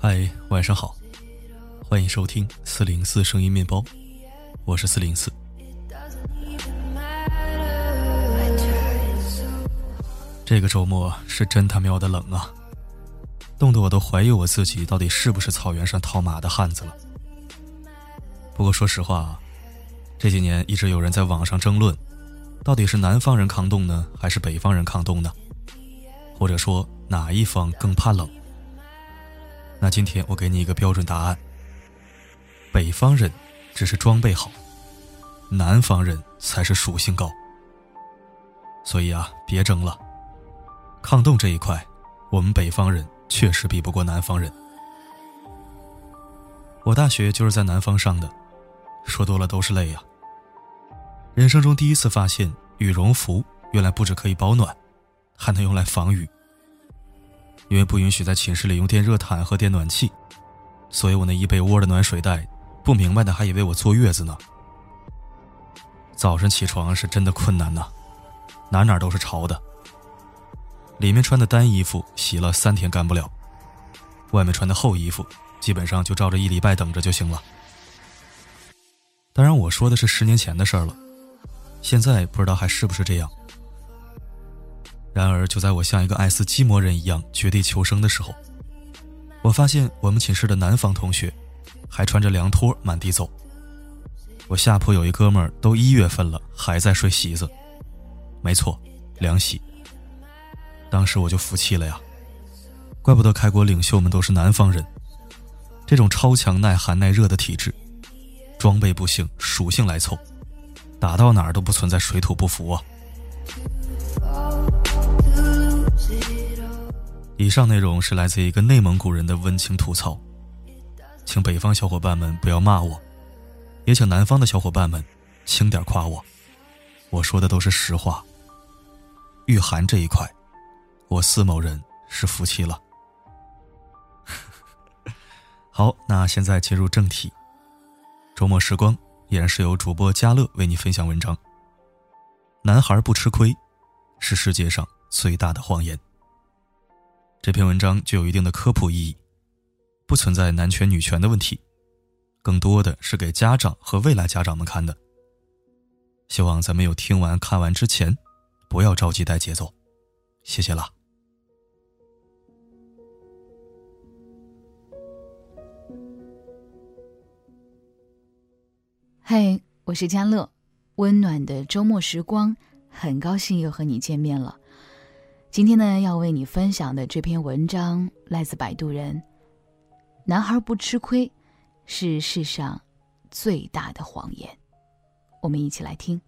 嗨，晚上好，欢迎收听四零四声音面包，我是四零四。Doesn't even matter. I tried so 这个周末是真他喵的冷啊，冻得我都怀疑我自己到底是不是草原上套马的汉子了。不过说实话啊，这几年一直有人在网上争论，到底是南方人抗冻呢，还是北方人抗冻呢？或者说哪一方更怕冷？那今天我给你一个标准答案：北方人只是装备好，南方人才是属性高。所以啊，别争了。抗冻这一块，我们北方人确实比不过南方人。我大学就是在南方上的，说多了都是泪呀、人生中第一次发现，羽绒服原来不止可以保暖，还能用来防雨。因为不允许在寝室里用电热毯和电暖气，所以我那一被窝的暖水袋，不明白的还以为我坐月子呢。早晨起床是真的困难呐、哪哪都是潮的。里面穿的单衣服洗了三天干不了，外面穿的厚衣服基本上就照着一礼拜等着就行了。当然，我说的是十年前的事儿了，现在不知道还是不是这样。然而，就在我像一个爱斯基摩人一样绝地求生的时候，我发现我们寝室的南方同学还穿着凉拖满地走。我下铺有一哥们儿，都一月份了还在睡席子，没错，凉席。当时我就服气了呀，怪不得开国领袖们都是南方人，这种超强耐寒耐热的体质，装备不行，属性来凑，打到哪儿都不存在水土不服啊。以上内容是来自一个内蒙古人的温情吐槽，请北方小伙伴们不要骂我，也请南方的小伙伴们轻点夸我，我说的都是实话。御寒这一块，我四某人是服气了。好，那现在进入正题。周末时光依然是由主播嘉乐为你分享文章。男孩不吃亏，是世界上最大的谎言。这篇文章具有一定的科普意义，不存在男权女权的问题，更多的是给家长和未来家长们看的。希望在没有听完看完之前，不要着急带节奏，谢谢啦。嗨，我是佳乐，温暖的周末时光，很高兴又和你见面了。今天呢，要为你分享的这篇文章来自摆渡人。男孩不吃亏，是世上最大的谎言。我们一起来听。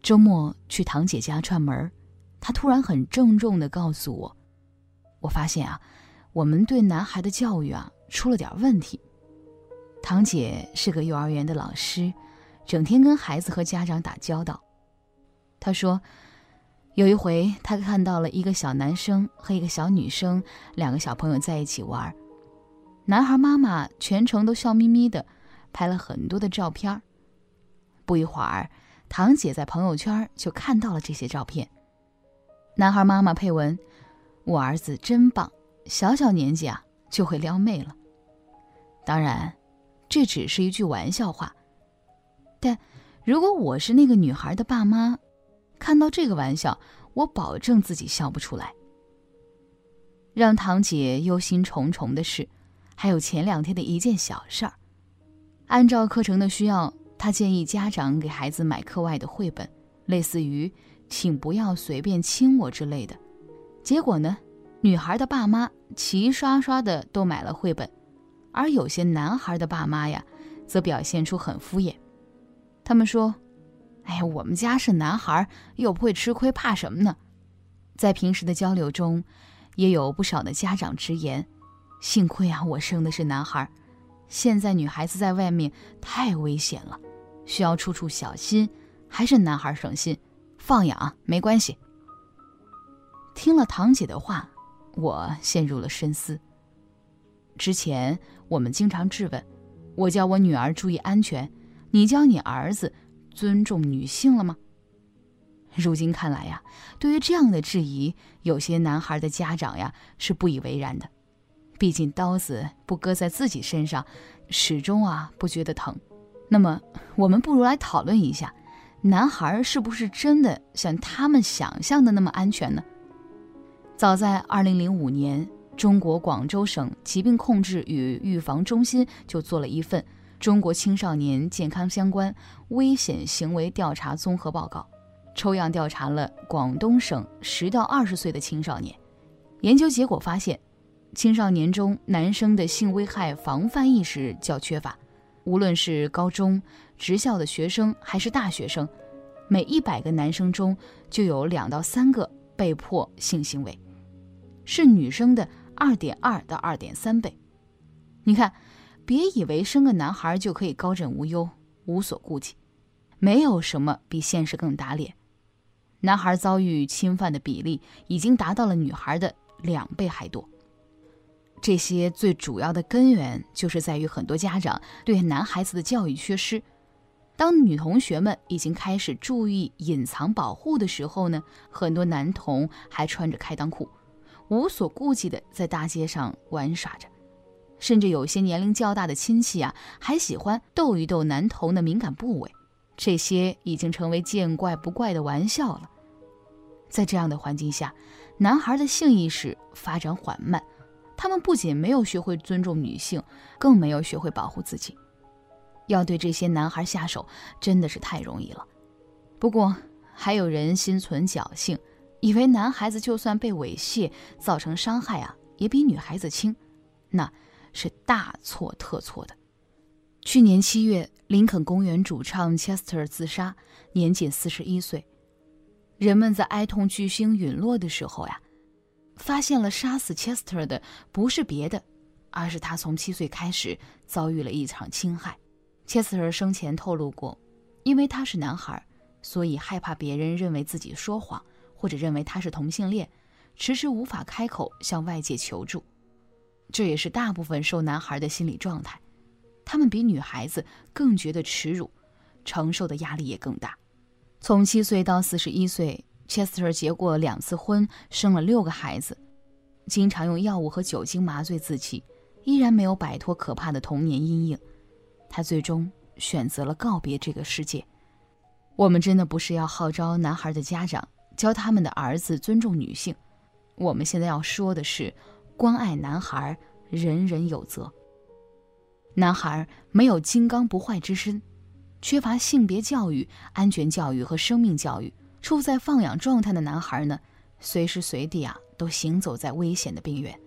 周末去堂姐家串门儿，她突然很郑重的告诉我，我发现啊，我们对男孩的教育啊出了点问题。堂姐是个幼儿园的老师，整天跟孩子和家长打交道。她说，有一回她看到了一个小男生和一个小女生两个小朋友在一起玩，男孩妈妈全程都笑眯眯的，拍了很多的照片。不一会儿，堂姐在朋友圈就看到了这些照片。男孩妈妈配文：“我儿子真棒，小小年纪啊就会撩妹了。”当然，这只是一句玩笑话。但如果我是那个女孩的爸妈，看到这个玩笑，我保证自己笑不出来。让堂姐忧心忡忡的是，还有前两天的一件小事儿。按照课程的需要，她建议家长给孩子买课外的绘本，类似于“请不要随便亲我”之类的。结果呢，女孩的爸妈齐刷刷的都买了绘本，而有些男孩的爸妈呀，则表现出很敷衍。他们说：“哎呀，我们家是男孩，又不会吃亏，怕什么呢？”在平时的交流中，也有不少的家长直言：“幸亏啊，我生的是男孩，现在女孩子在外面太危险了，需要处处小心，还是男孩省心，放养没关系。”听了堂姐的话，我陷入了深思。之前我们经常质问，我教我女儿注意安全，你教你儿子尊重女性了吗？如今看来呀，对于这样的质疑，有些男孩的家长呀是不以为然的。毕竟刀子不割在自己身上，始终啊不觉得疼。那么，我们不如来讨论一下，男孩是不是真的像他们想象的那么安全呢？早在二零零五年，中国广州省疾病控制与预防中心就做了一份《中国青少年健康相关危险行为调查综合报告》。抽样调查了广东省十到二十岁的青少年，研究结果发现，青少年中男生的性危害防范意识较缺乏。无论是高中、职校的学生还是大学生，每一百个男生中就有两到三个被迫性行为，是女生的二点二到二点三倍。你看，别以为生个男孩就可以高枕无忧、无所顾忌，没有什么比现实更打脸。男孩遭遇侵犯的比例已经达到了女孩的两倍还多。这些最主要的根源就是在于很多家长对男孩子的教育缺失。当女同学们已经开始注意隐藏保护的时候呢，很多男童还穿着开裆裤，无所顾忌地在大街上玩耍着，甚至有些年龄较大的亲戚啊，还喜欢逗一逗男童的敏感部位。这些已经成为见怪不怪的玩笑了。在这样的环境下，男孩的性意识发展缓慢，他们不仅没有学会尊重女性，更没有学会保护自己。要对这些男孩下手，真的是太容易了。不过，还有人心存侥幸，以为男孩子就算被猥亵造成伤害啊，也比女孩子轻，那是大错特错的。去年七月。林肯公园主唱 Chester 自杀，年仅四十一岁。人们在哀痛巨星陨落的时候呀，发现了杀死 Chester 的不是别的，而是他从七岁开始遭遇了一场侵害。Chester 生前透露过，因为他是男孩，所以害怕别人认为自己说谎，或者认为他是同性恋，迟迟无法开口向外界求助。这也是大部分受男孩的心理状态。他们比女孩子更觉得耻辱，承受的压力也更大。从七岁到四十一岁，Chester 结过两次婚，生了六个孩子，经常用药物和酒精麻醉自己，依然没有摆脱可怕的童年阴影。他最终选择了告别这个世界。我们真的不是要号召男孩的家长教他们的儿子尊重女性，我们现在要说的是，关爱男孩，人人有责。男孩没有金刚不坏之身，缺乏性别教育、安全教育和生命教育，处在放养状态的男孩呢，随时随地啊都行走在危险的边缘。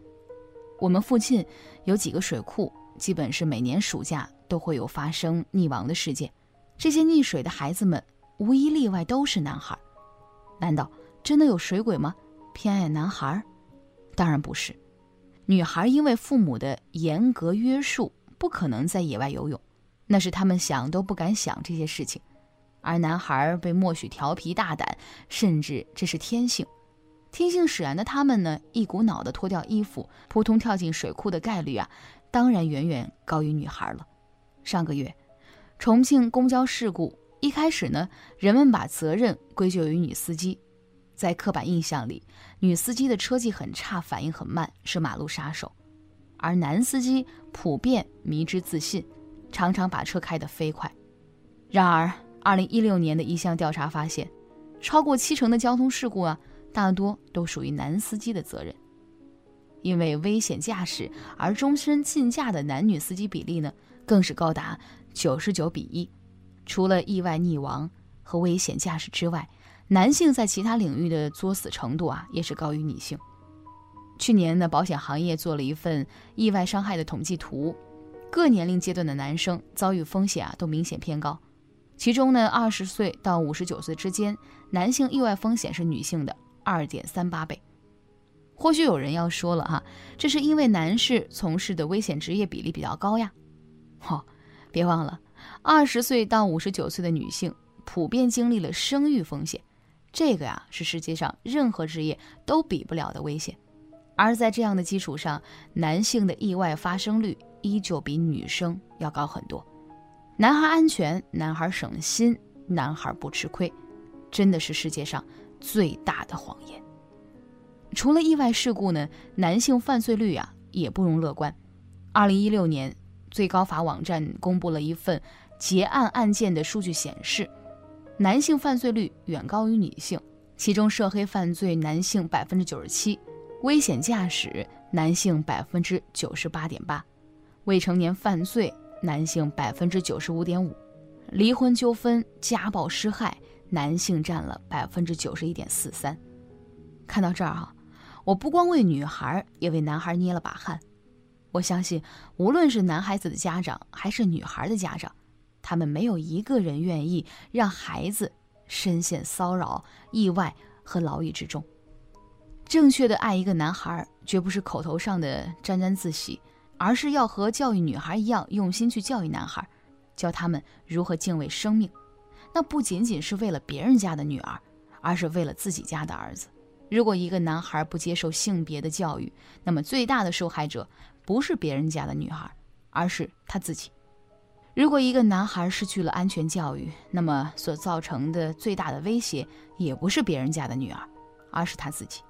我们附近有几个水库，基本是每年暑假都会有发生溺亡的事件。这些溺水的孩子们无一例外都是男孩。难道真的有水鬼吗？偏爱男孩？当然不是。女孩因为父母的严格约束。不可能在野外游泳，那是他们想都不敢想这些事情。而男孩被默许调皮大胆，甚至这是天性。天性使然的他们呢，一股脑的脱掉衣服，扑通跳进水库的概率啊，当然远远高于女孩了。上个月，重庆公交事故一开始呢，人们把责任归咎于女司机，在刻板印象里，女司机的车技很差，反应很慢，是马路杀手。而男司机普遍迷之自信，常常把车开得飞快。然而，二零一六年的一项调查发现，超过七成的交通事故啊，大多都属于男司机的责任。因为危险驾驶而终身禁驾的男女司机比例呢，更是高达九十九比一。除了意外溺亡和危险驾驶之外，男性在其他领域的作死程度啊，也是高于女性。去年呢，保险行业做了一份意外伤害的统计图，各年龄阶段的男生遭遇风险啊都明显偏高。其中呢，二十岁到五十九岁之间，男性意外风险是女性的二点三八倍。或许有人要说了哈，这是因为男士从事的危险职业比例比较高呀。哦，别忘了，二十岁到五十九岁的女性普遍经历了生育风险，这个呀是世界上任何职业都比不了的危险。而在这样的基础上，男性的意外发生率依旧比女生要高很多。男孩安全，男孩省心，男孩不吃亏，真的是世界上最大的谎言。除了意外事故呢，男性犯罪率啊也不容乐观。二零一六年，最高法网站公布了一份结案案件的数据显示，男性犯罪率远高于女性，其中涉黑犯罪男性百分之九十七。危险驾驶，男性百分之九十八点八；未成年犯罪，男性百分之九十五点五；离婚纠纷、家暴施害，男性占了百分之九十一点四三。看到这儿哈，我不光为女孩，也为男孩捏了把汗。我相信，无论是男孩子的家长，还是女孩的家长，他们没有一个人愿意让孩子深陷骚扰、意外和牢狱之中。正确的爱一个男孩，绝不是口头上的沾沾自喜，而是要和教育女孩一样，用心去教育男孩，教他们如何敬畏生命。那不仅仅是为了别人家的女儿，而是为了自己家的儿子。如果一个男孩不接受性别的教育，那么最大的受害者不是别人家的女孩，而是他自己。如果一个男孩失去了安全教育，那么所造成的最大的威胁也不是别人家的女儿，而是他自己。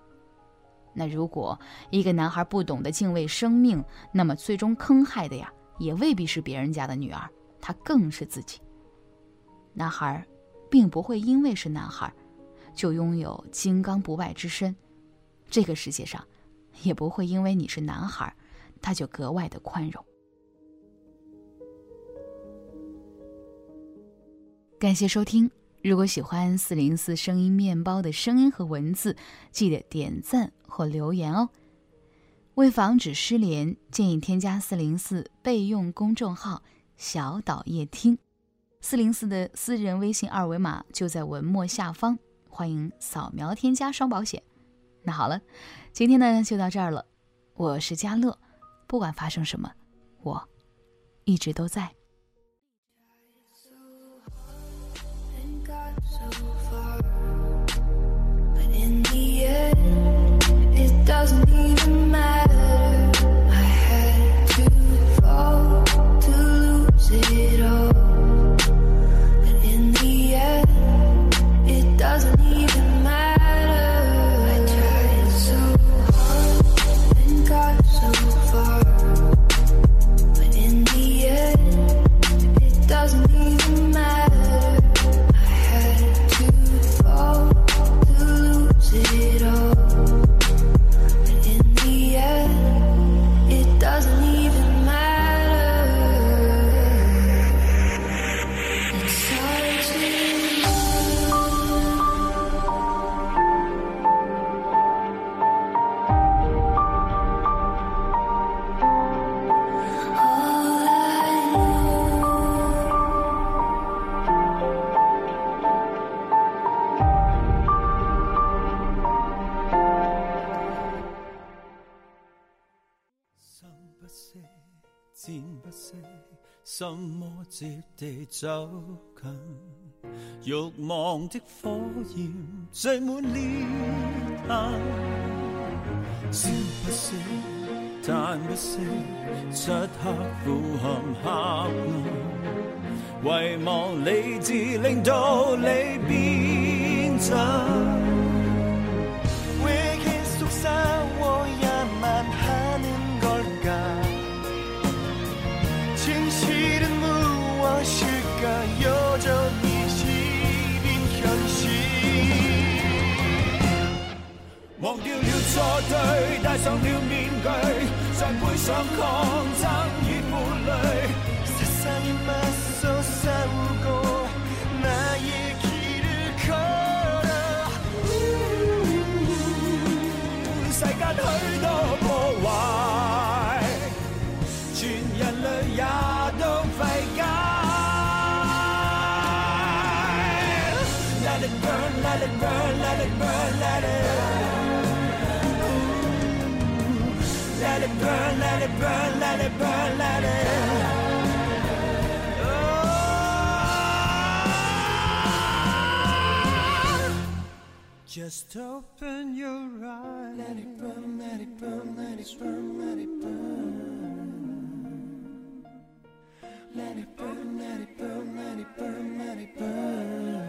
那如果一个男孩不懂得敬畏生命，那么最终坑害的呀，也未必是别人家的女儿，他更是自己。男孩，并不会因为是男孩，就拥有金刚不败之身；这个世界上，也不会因为你是男孩，他就格外的宽容。感谢收听。如果喜欢四零四声音面包的声音和文字，记得点赞或留言哦。为防止失联，建议添加四零四备用公众号“小岛夜听”，四零四的私人微信二维码就在文末下方，欢迎扫描添加双保险。那好了，今天呢就到这儿了。我是佳乐，不管发生什么，我一直都在。心魔接地走近，欲望的火焰聚滿裂痕。燒不息，彈不息，漆黑俯瞰黑暗，遺忘理智令道理變真。忘掉了错对，戴上了面具，再背上抗争与负累。let it burn, let it burn, let it burn, let it. Oh. Just open your eyes. Let it burn, let it burn, let it burn, let it burn. Let it burn, let it burn, let it burn, let it burn.